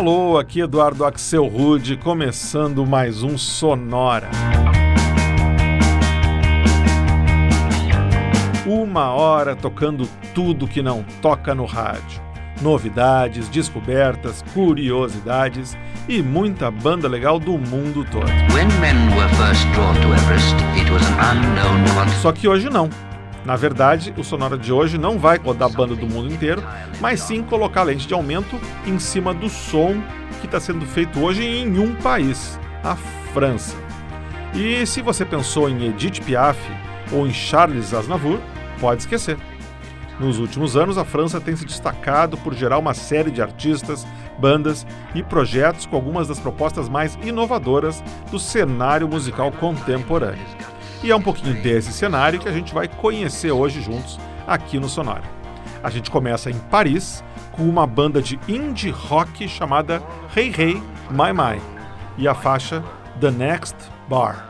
Alô, aqui Eduardo Axel Rude, começando mais um Sonora. Uma hora tocando tudo que não toca no rádio. Novidades, descobertas, curiosidades e muita banda legal do mundo todo. Só que hoje não. Na verdade, o Sonora de hoje não vai rodar banda do mundo inteiro, mas sim colocar lente de aumento em cima do som que está sendo feito hoje em um país, a França. E se você pensou em Edith Piaf ou em Charles Aznavour, pode esquecer. Nos últimos anos, a França tem se destacado por gerar uma série de artistas, bandas e projetos com algumas das propostas mais inovadoras do cenário musical contemporâneo. E é um pouquinho desse cenário que a gente vai conhecer hoje juntos aqui no Sonora. A gente começa em Paris com uma banda de indie rock chamada Hey Hey My My e a faixa The Next Bar.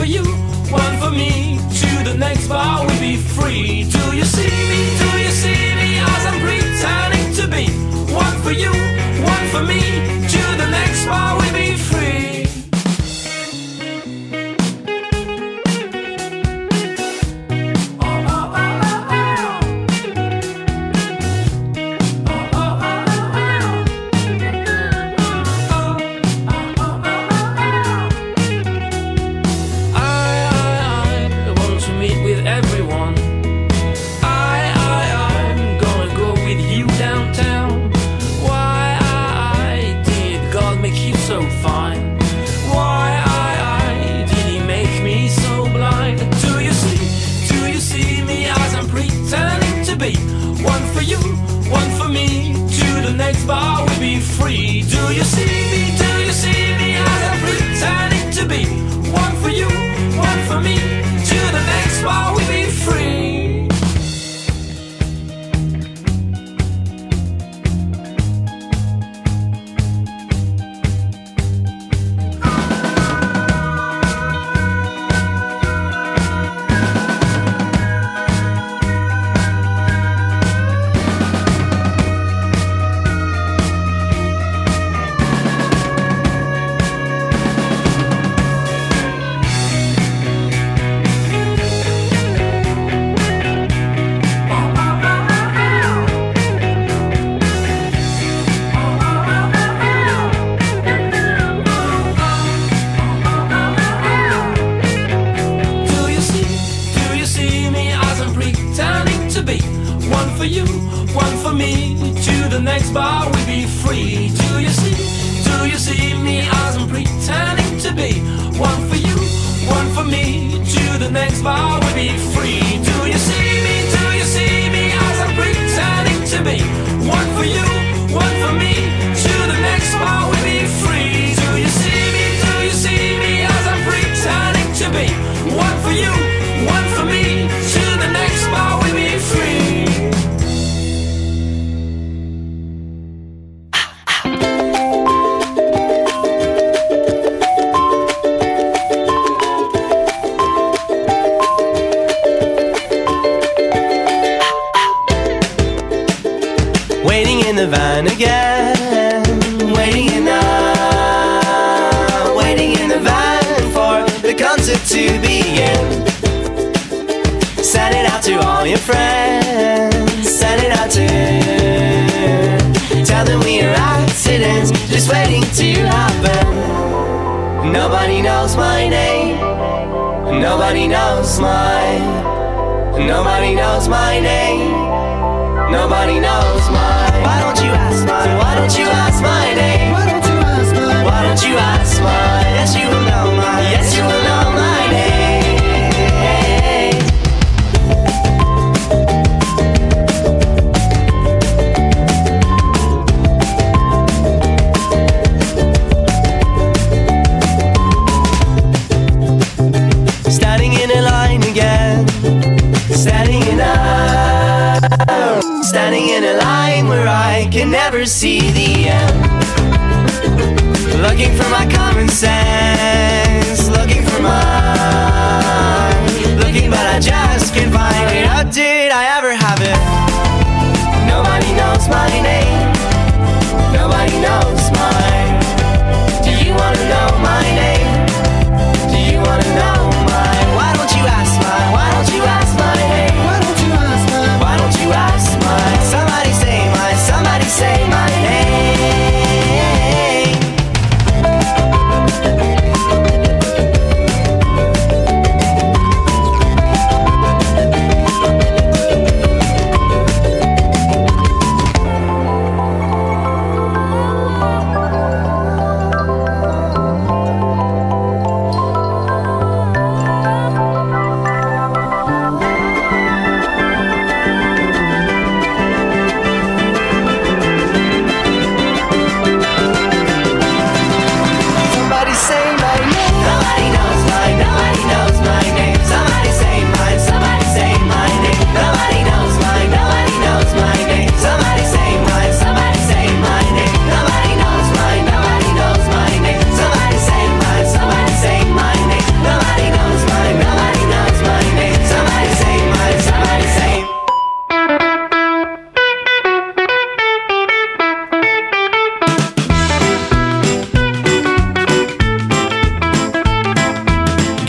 for you, one for me. To the next bar, we'll be free. Do you see? See.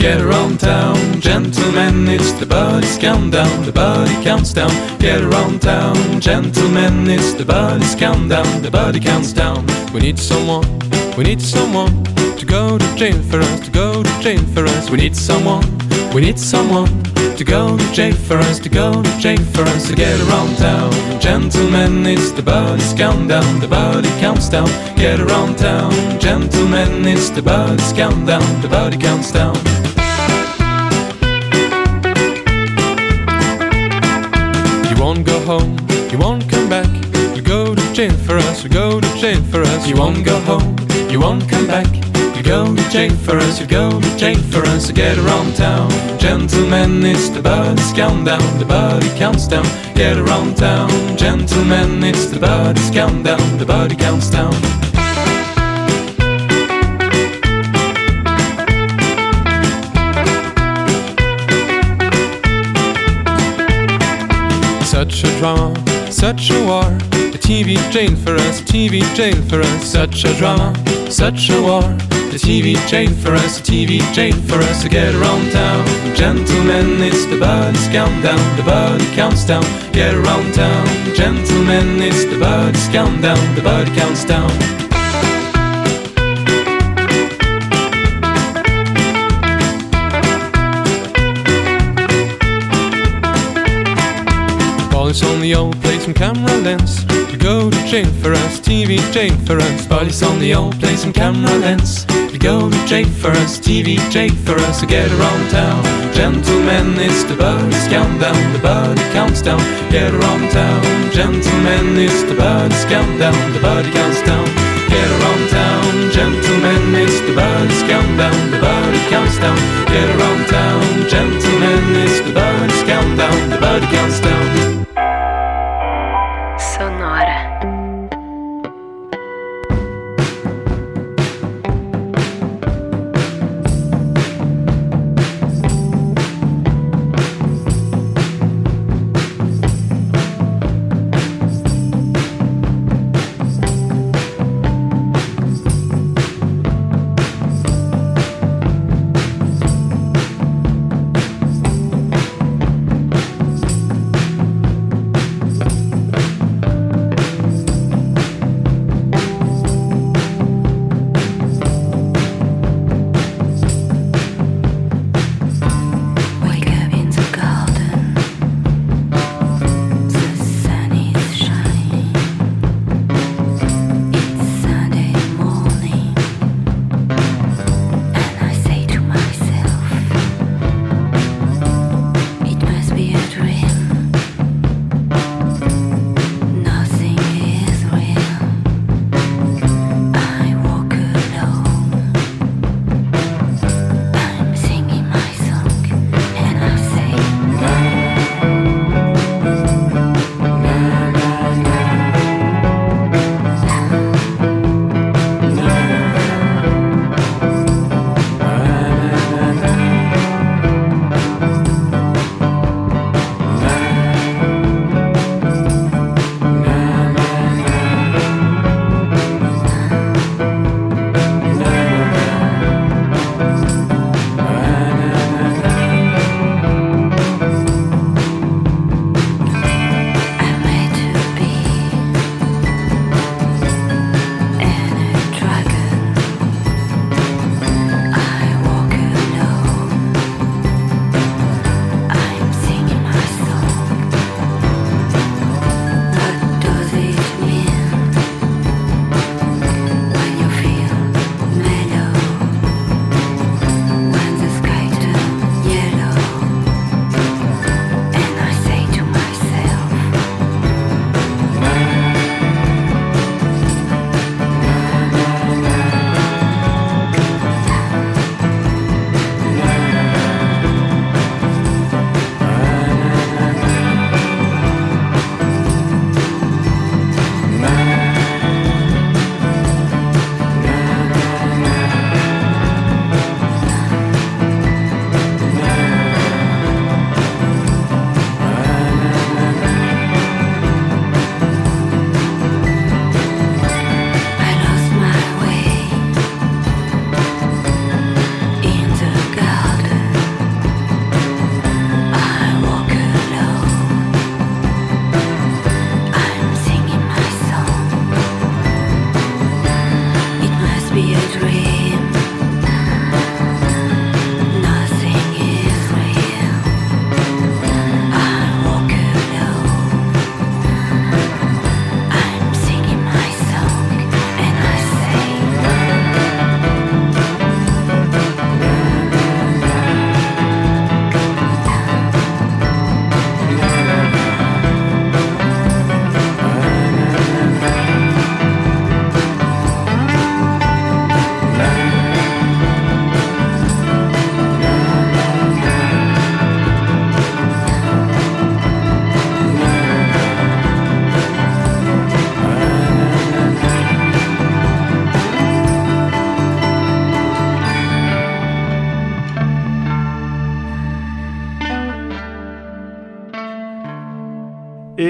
Get around town, gentlemen, it's the buddy's countdown, the body counts down. Get around town, gentlemen, it's the buddy's countdown, the body counts down. We need someone, we need someone to go to jail for us, to go to jail for us. We need someone, we need someone to go to jail for us, to go to jail for us. To get around town, gentlemen, it's the buddy's countdown, the buddy counts down. Get around town, gentlemen, it's the buddy's countdown, the buddy counts down. You won't go home, you won't come back. You go to jail for us, you go to jail for us. You won't go home, won't come back. You go to jail for us, you go to jail for us. So get around town, gentlemen, it's the buddy's countdown, the body counts down. Get around town, gentlemen, it's the buddy's countdown, the body counts down. Such a drama, such a war. TV jail for us, TV jail for us. Such a drama, such a war. The TV jail for us, TV jail for us to get around town. Gentlemen, it's the buddy's countdown, the body counts down. Get around town, gentlemen, it's the buddy's countdown, the body counts down. Police on the old place some camera lens. You go to jail for us, TV jail for us. Police on the old place some camera lens. You go to jail for us, TV jail for us. To get around town, gentlemen, it's the buddy's countdown. The body counts down. Get around town, gentlemen, it's the buddy's countdown. The body counts down. Get around town, gentlemen, it's the buddy's countdown. The body counts down. Get around town, gentlemen, it's the buddy's countdown. The body counts down.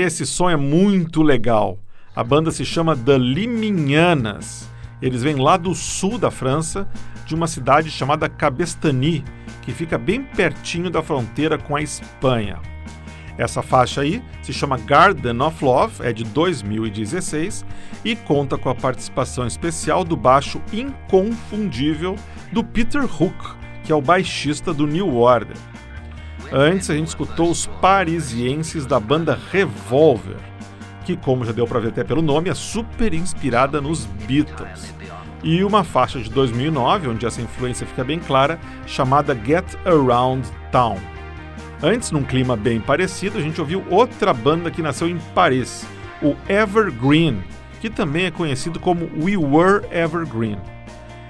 Esse som é muito legal. A banda se chama The Limignanas. Eles vêm lá do sul da França, de uma cidade chamada Cabestany, que fica bem pertinho da fronteira com a Espanha. Essa faixa aí se chama Garden of Love, é de 2016 e conta com a participação especial do baixo inconfundível do Peter Hook, que é o baixista do New Order. Antes a gente escutou os parisienses da banda Revolver, que, como já deu para ver até pelo nome, é super inspirada nos Beatles. E uma faixa de 2009, onde essa influência fica bem clara, chamada Get Around Town. Antes, num clima bem parecido, a gente ouviu outra banda que nasceu em Paris, o Evergreen, que também é conhecido como We Were Evergreen.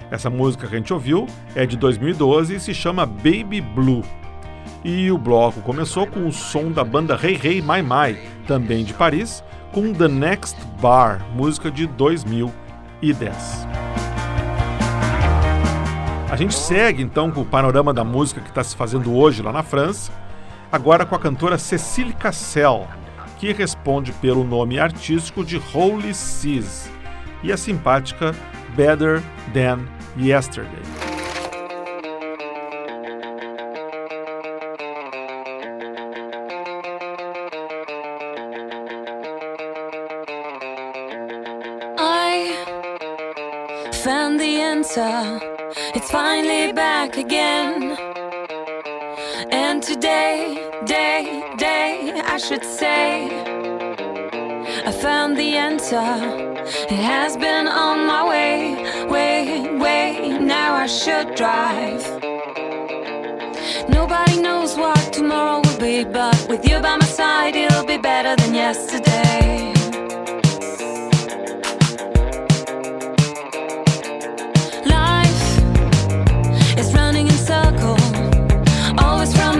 Essa música que a gente ouviu é de 2012 e se chama Baby Blue. E o bloco começou com o som da banda Hey Hey My My, também de Paris, com The Next Bar, música de 2010. A gente segue então com o panorama da música que está se fazendo hoje lá na França, agora com a cantora Cecile Cassel, que responde pelo nome artístico de Holy Seas, e a simpática Better Than Yesterday. Answer. It's finally back again. And today, day, day, I should say, I found the answer. It has been on my way, way, way. Now I should drive. Nobody knows what tomorrow will be, but with you by my side, it'll be better than yesterday. circle, always from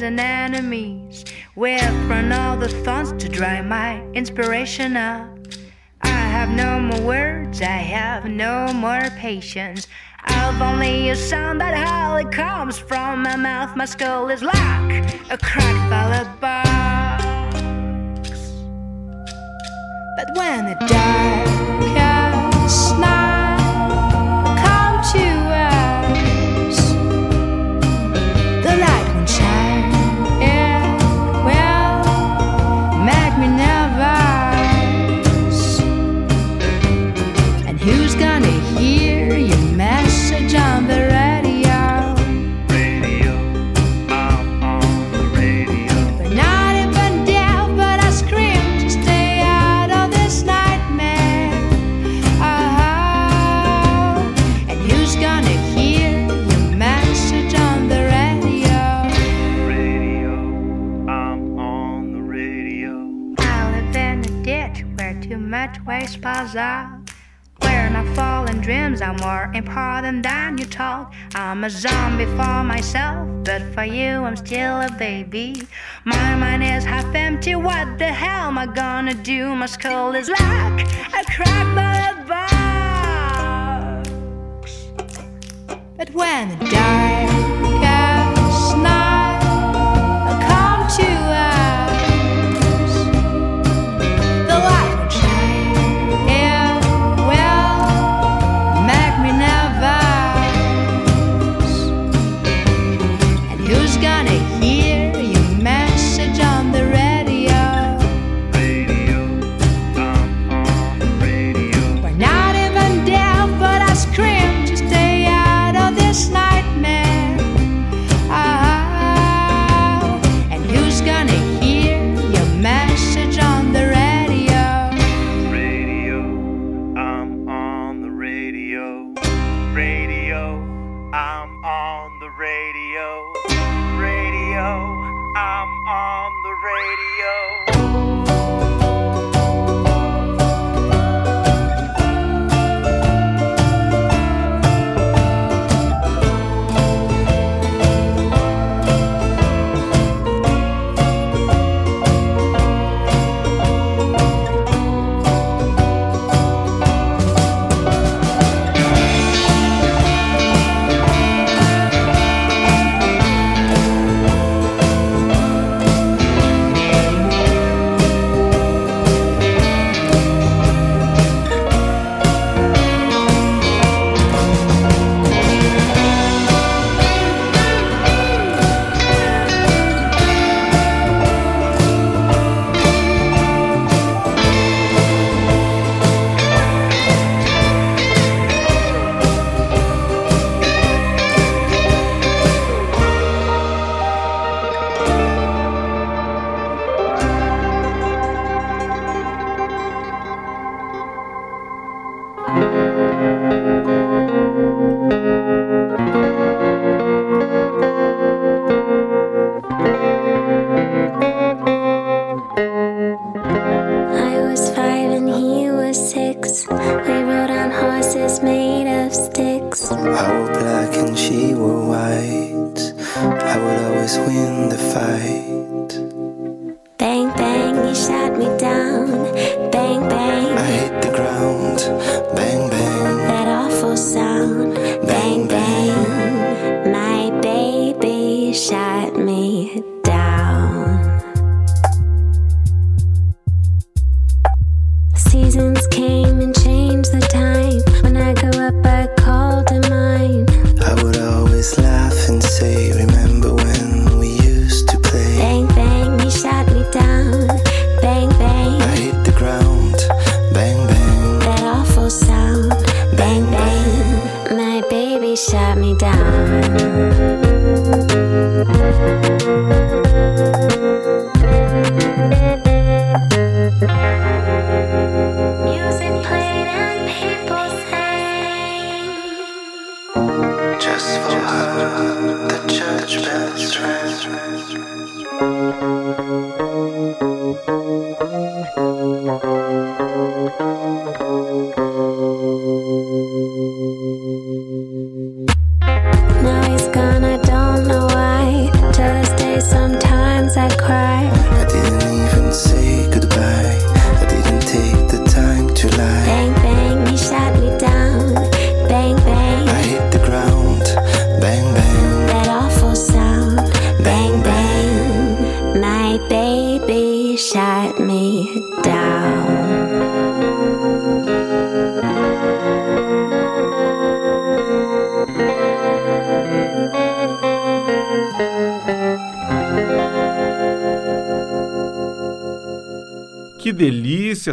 friends and enemies. Weapon all the thoughts to dry my inspiration up. I have no more words, I have no more patience. I've only a sound that hardly comes from my mouth. My skull is like a cracked ballad box. But when it dies, plaza. When I fall in dreams are more important than you talk. I'm a zombie for myself, but for you I'm still a baby. My mind is half empty, what the hell am I gonna do? My skull is like a cracked box. But when I die,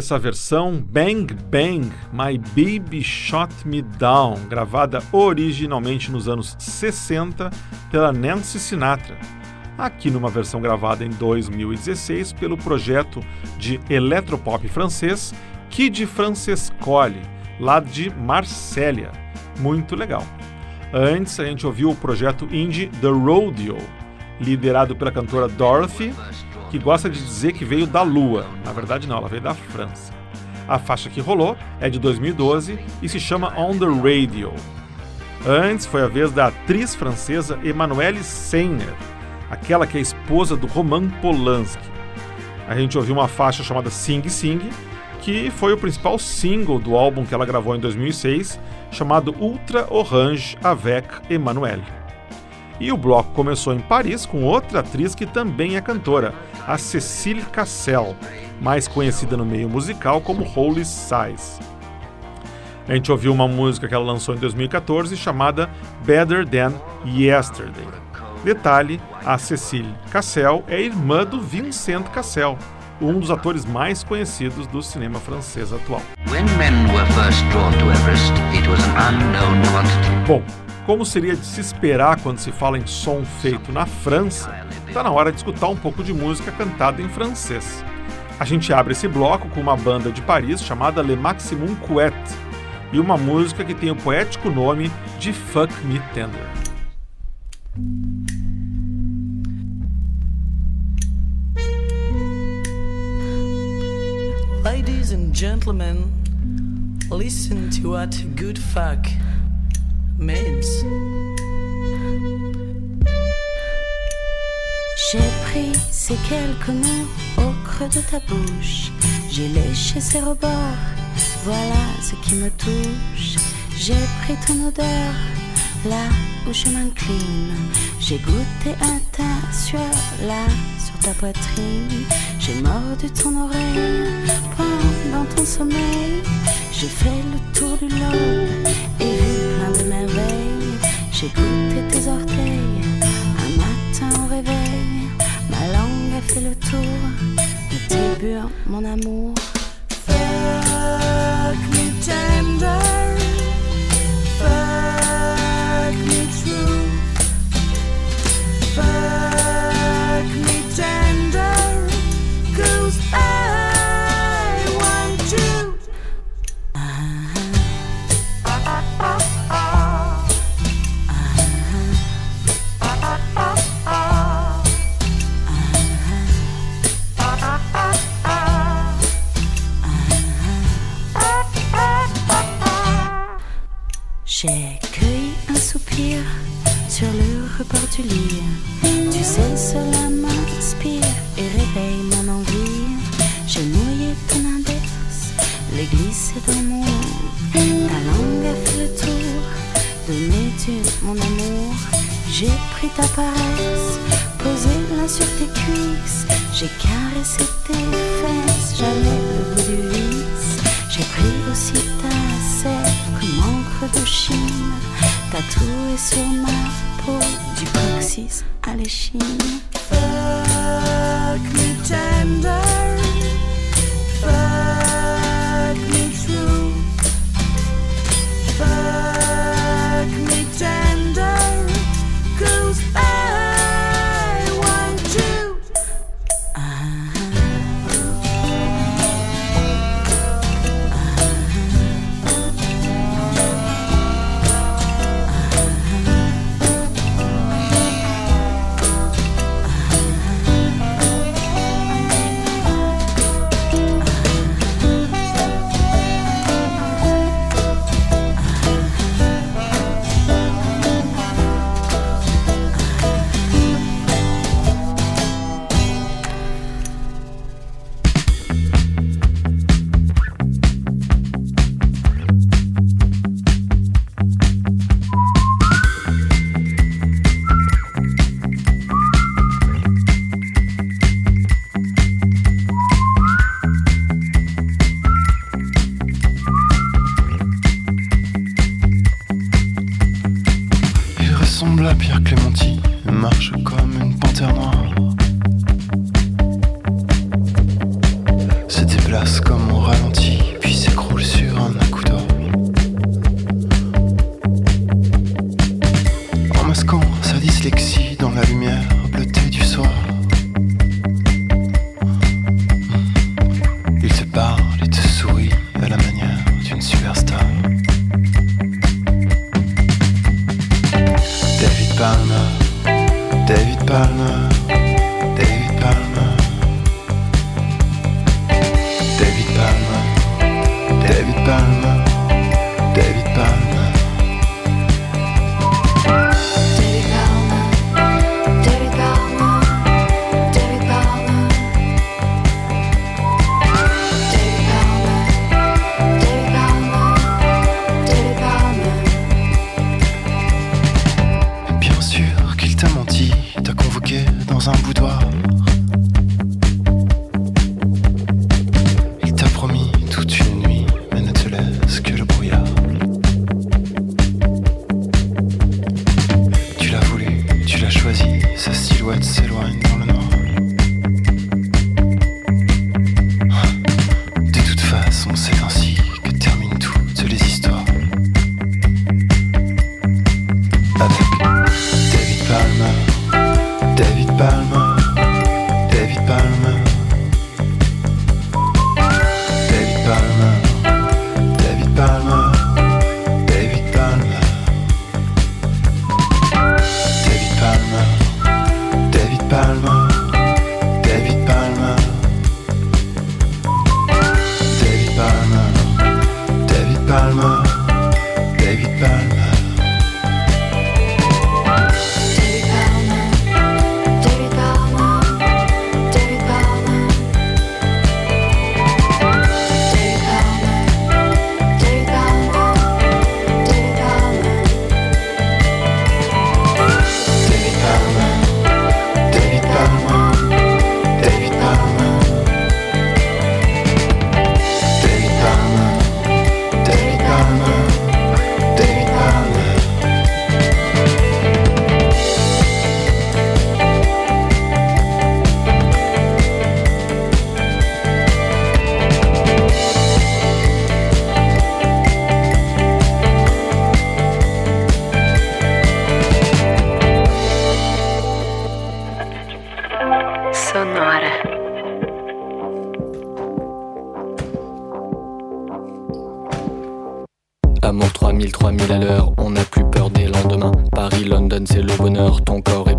essa versão Bang Bang, My Baby Shot Me Down, gravada originalmente nos anos 60 pela Nancy Sinatra. Aqui numa versão gravada em 2016 pelo projeto de eletropop francês Kid Francescoli, lá de Marsella. Muito legal. Antes a gente ouviu o projeto indie The Rodeo, liderado pela cantora Dorothy, que gosta de dizer que veio da Lua. Verdade, não, ela veio da França. A faixa que rolou é de 2012 e se chama On the Radio. Antes foi a vez da atriz francesa Emmanuelle Seiner, aquela que é esposa do Roman Polanski. A gente ouviu uma faixa chamada Sing Sing, que foi o principal single do álbum que ela gravou em 2006, chamado Ultra Orange avec Emmanuelle. E o bloco começou em Paris com outra atriz que também é cantora, a Cécile Cassel, mais conhecida no meio musical como Holy Size. A gente ouviu uma música que ela lançou em 2014 chamada Better Than Yesterday. Detalhe, a Cécile Cassel é irmã do Vincent Cassel, um dos atores mais conhecidos do cinema francês atual. Everest. Bom, como seria de se esperar quando se fala em som feito na França, está na hora de escutar um pouco de música cantada em francês. A gente abre esse bloco com uma banda de Paris chamada Le Maximum Couette e uma música que tem o poético nome de Fuck Me Tender. Ladies and gentlemen, listen to what good fuck means. J'ai pris ces quelques mots de ta bouche. J'ai léché ses rebords, voilà ce qui me touche. J'ai pris ton odeur, là où je m'incline. J'ai goûté un ta sueur, là sur ta poitrine. J'ai mordu ton oreille pendant ton sommeil. J'ai fait le tour du globe et vu plein de merveilles. J'ai goûté tes orteils un matin au réveil. Ma langue a fait le tour tes burnes, mon amour.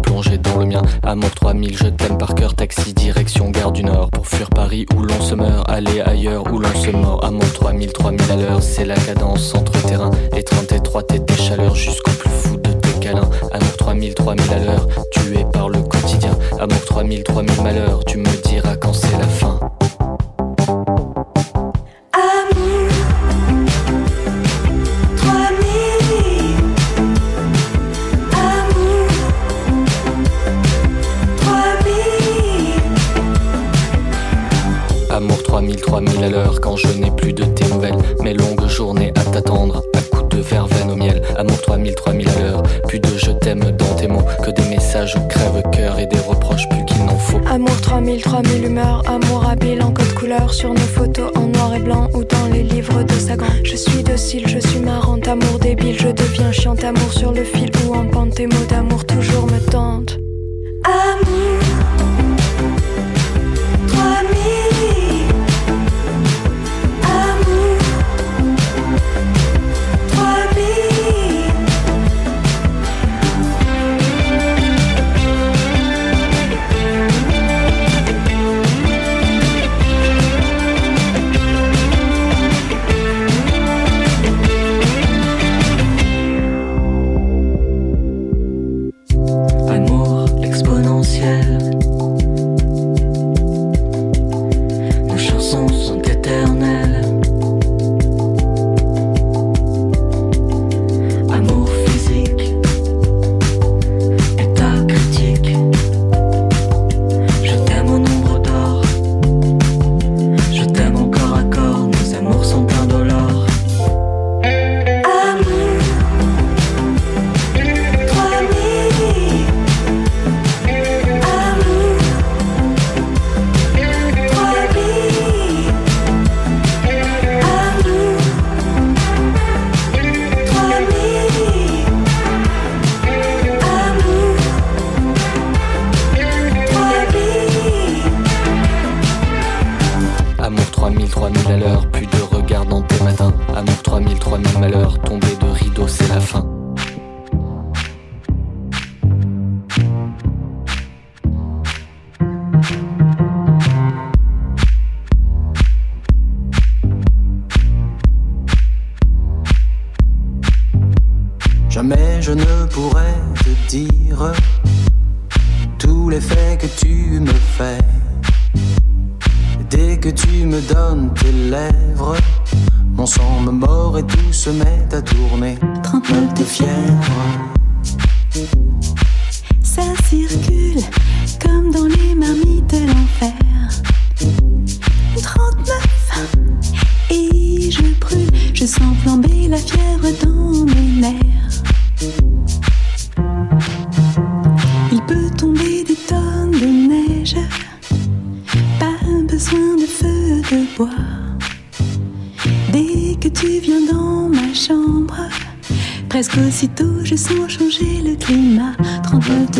plongé dans le mien. Amour 3000, je t'aime par cœur. Taxi, direction gare du Nord. Pour fuir Paris où l'on se meurt, aller ailleurs où l'on se mord. Amour 3000, 3000 à l'heure, c'est la cadence entre terrain. et étroite et tes chaleurs jusqu'au plus fou de tes câlins. Amour 3000, 3000 à l'heure, tué par le quotidien. Amour 3000, 3000 malheurs, tu me diras quand c'est la fin. 3 000 à l'heure quand je n'ai plus de tes nouvelles. Mes longues journées à t'attendre, à coups de verveine au miel. Amour 3000, 3000 à l'heure, plus de je t'aime dans tes mots. Que des messages au crève-cœur et des reproches plus qu'il n'en faut. Amour 3000, 3000 humeurs, amour habile en code couleur. Sur nos photos en noir et blanc ou dans les livres de Sagan. Je suis docile, je suis marrante, amour débile, je deviens chiante. Amour sur le fil ou en pente, tes mots d'amour toujours me tentent. Amour.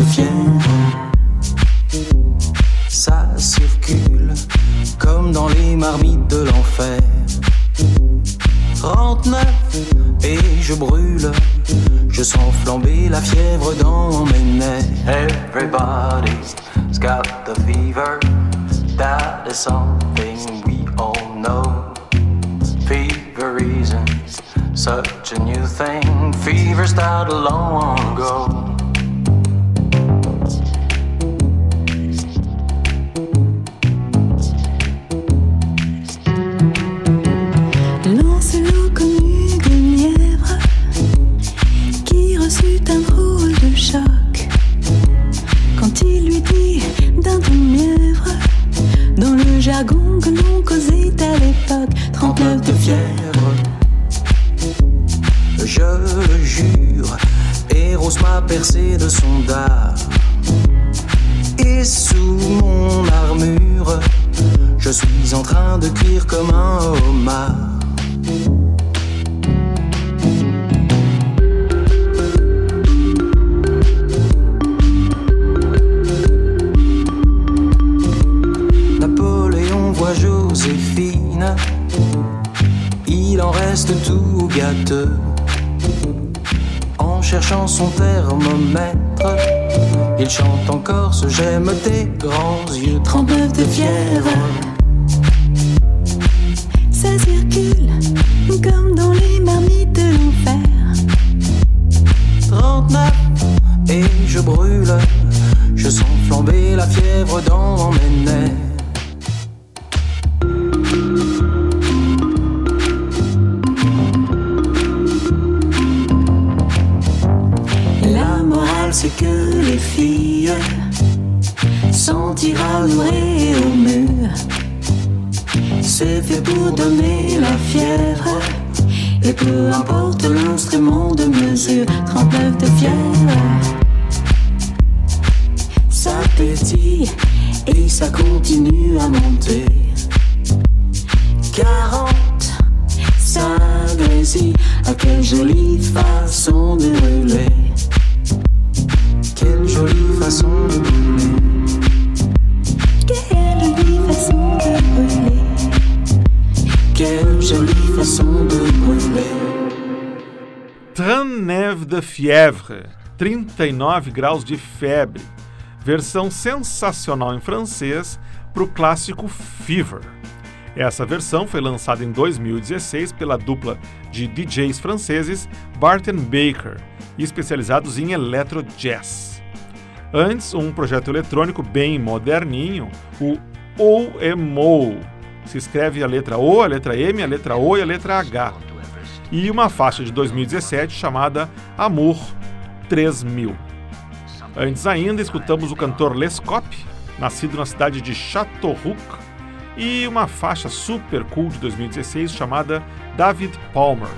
39 de fièvre. ça circule comme dans les marmites de l'enfer. 39 et je brûle, je sens flamber la fièvre dans mes nerfs. Everybody's got the fever, that is something we all know. Fever isn't such a new thing, fever started long ago. De son dard. Et sous mon armure, je suis en train de cuire comme un homard. Napoléon voit Joséphine, il en reste tout gâteux. Son thermomètre, il chante encore ce j'aime tes grands yeux. 39 de fièvre. Ça circule comme dans les marmites de l'enfer. 39 et Je sens flamber la fièvre dans mes nerfs. Que les filles sont tirées au mur. C'est fait pour donner la fièvre. Et peu importe l'instrument de mesure, 39 de fièvre. Ça pétille et ça continue à monter. 40, ça grésille. Ah, quelle jolie façon de brûler. Quelle jolie façon de brûler. Quelle jolie façon de brûler. Quelle jolie façon de brûler. 39 de fièvre, 39 graus de febre, versão sensacional em francês para o clássico Fever. Essa versão foi lançada em 2016 pela dupla de DJs franceses Bart and Baker, especializados em electro jazz. Antes, um projeto eletrônico bem moderninho, o OMO. Se escreve a letra O, a letra M, a letra O e a letra H. E uma faixa de 2017 chamada Amour 3000. Antes ainda, escutamos o cantor Lescop, nascido na cidade de Châteauroux, e uma faixa super cool de 2016 chamada David Palmer.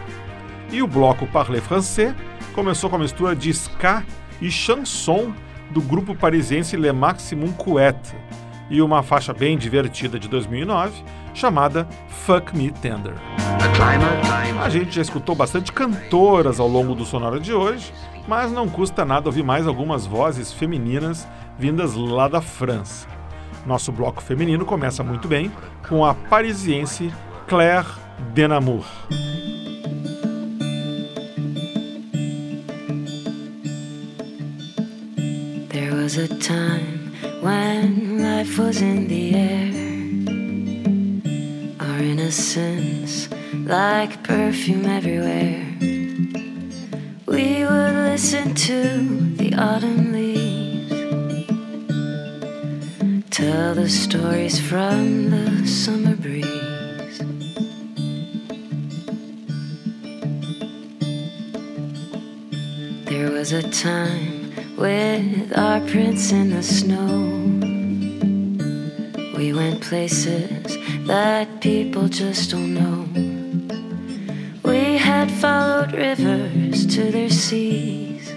E o bloco Parler Français começou com a mistura de ska e chanson do grupo parisiense Le Maximum Couette, e uma faixa bem divertida de 2009 chamada Fuck Me Tender. A gente já escutou bastante cantoras ao longo do sonoro de hoje, mas não custa nada ouvir mais algumas vozes femininas vindas lá da França. Nosso bloco feminino começa muito bem com a parisiense Claire Denamour. Was a time when life was in the air. Our innocence, like perfume everywhere. We would listen to the autumn leaves, tell the stories from the summer breeze. There was a time with our prince in the snow. We went places that people just don't know. We had followed rivers to their seas,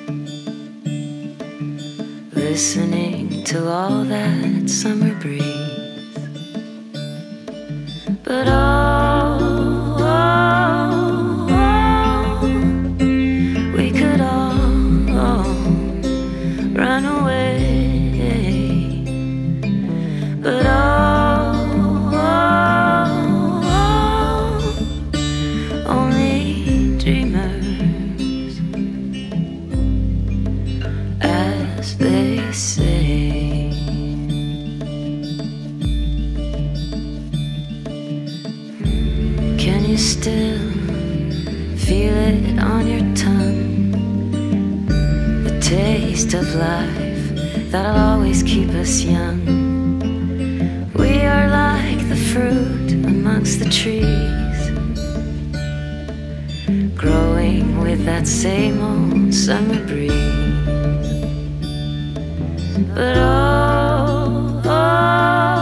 listening to all that summer breeze. But oh, they say. Hmm, can you still feel it on your tongue? The taste of life that'll always keep us young. We are like the fruit amongst the trees, growing with that same old summer breeze. But oh, oh,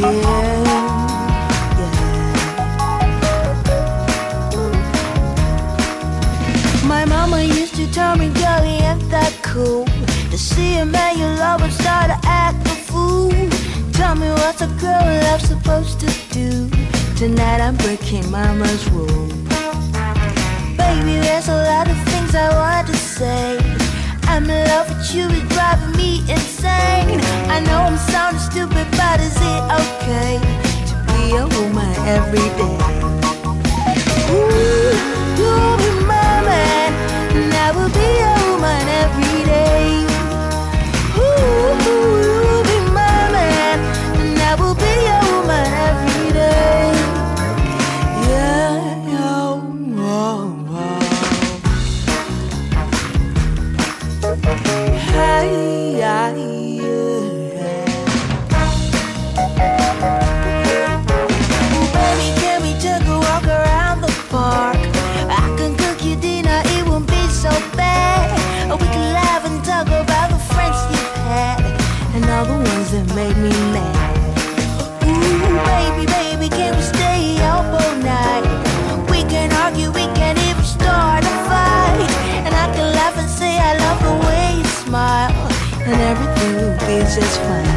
My mama used to tell me, girl, ain't that cool To see a man you love start to act a fool? Tell me what's a girl like supposed to do? Tonight I'm breaking mama's rule. Baby, there's a lot of things I want to say. I'm in love with you, it's driving me insane. I know I'm sounding stupid, but is it okay to be a woman every day? Ooh, you'll be my man, and I will be a woman every day. Made me mad. Ooh, baby, baby, can we stay up all night? We can argue, we can even start a fight. And I can laugh and say I love the way you smile. And everything will be just fine.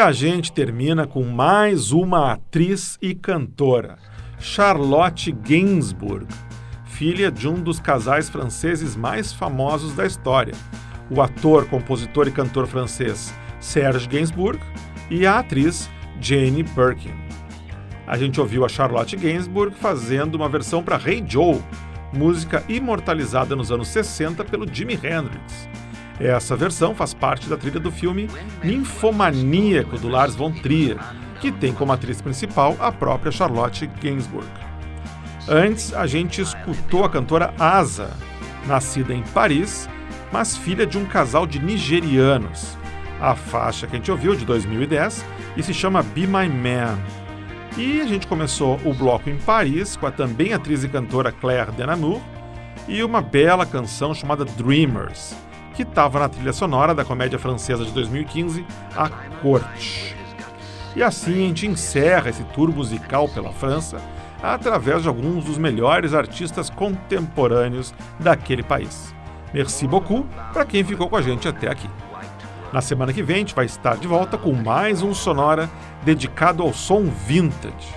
A gente termina com mais uma atriz e cantora, Charlotte Gainsbourg, filha de um dos casais franceses mais famosos da história, o ator, compositor e cantor francês Serge Gainsbourg e a atriz Jane Birkin. A gente ouviu a Charlotte Gainsbourg fazendo uma versão para Hey Joe, música imortalizada nos anos 60 pelo Jimi Hendrix. Essa versão faz parte da trilha do filme Ninfomaníaco do Lars von Trier, que tem como atriz principal a própria Charlotte Gainsbourg. Antes, a gente escutou a cantora Asa, nascida em Paris, mas filha de um casal de nigerianos. A faixa que a gente ouviu de 2010 e se chama Be My Man. E a gente começou o bloco em Paris com a também atriz e cantora Claire Denamour e uma bela canção chamada Dreamers, que estava na trilha sonora da comédia francesa de 2015, A Corte. E assim a gente encerra esse tour musical pela França através de alguns dos melhores artistas contemporâneos daquele país. Merci beaucoup para quem ficou com a gente até aqui. Na semana que vem a gente vai estar de volta com mais um Sonora dedicado ao som vintage.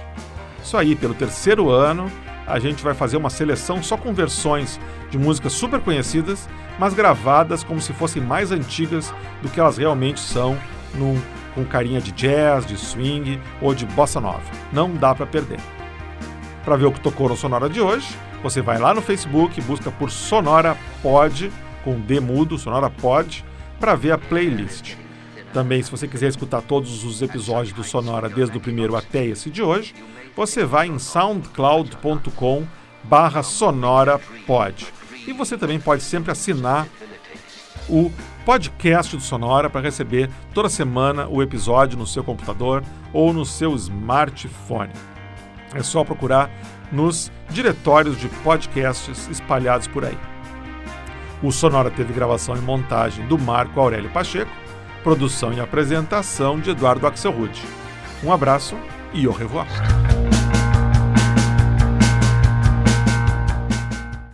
Isso aí, pelo terceiro ano, a gente vai fazer uma seleção só com versões de músicas super conhecidas, mas gravadas como se fossem mais antigas do que elas realmente são, num, com carinha de jazz, de swing ou de bossa nova. Não dá para perder. Para ver o que tocou no Sonora de hoje, você vai lá no Facebook, busca por Sonora Pod, com D mudo, Sonora Pod, para ver a playlist. Também, se você quiser escutar todos os episódios do Sonora, desde o primeiro até esse de hoje, você vai em soundcloud.com barra sonorapod. E você também pode sempre assinar o podcast do Sonora para receber toda semana o episódio no seu computador ou no seu smartphone. É só procurar nos diretórios de podcasts espalhados por aí. O Sonora teve gravação e montagem do Marco Aurélio Pacheco, produção e apresentação de Eduardo Axelrod. Um abraço e au revoir.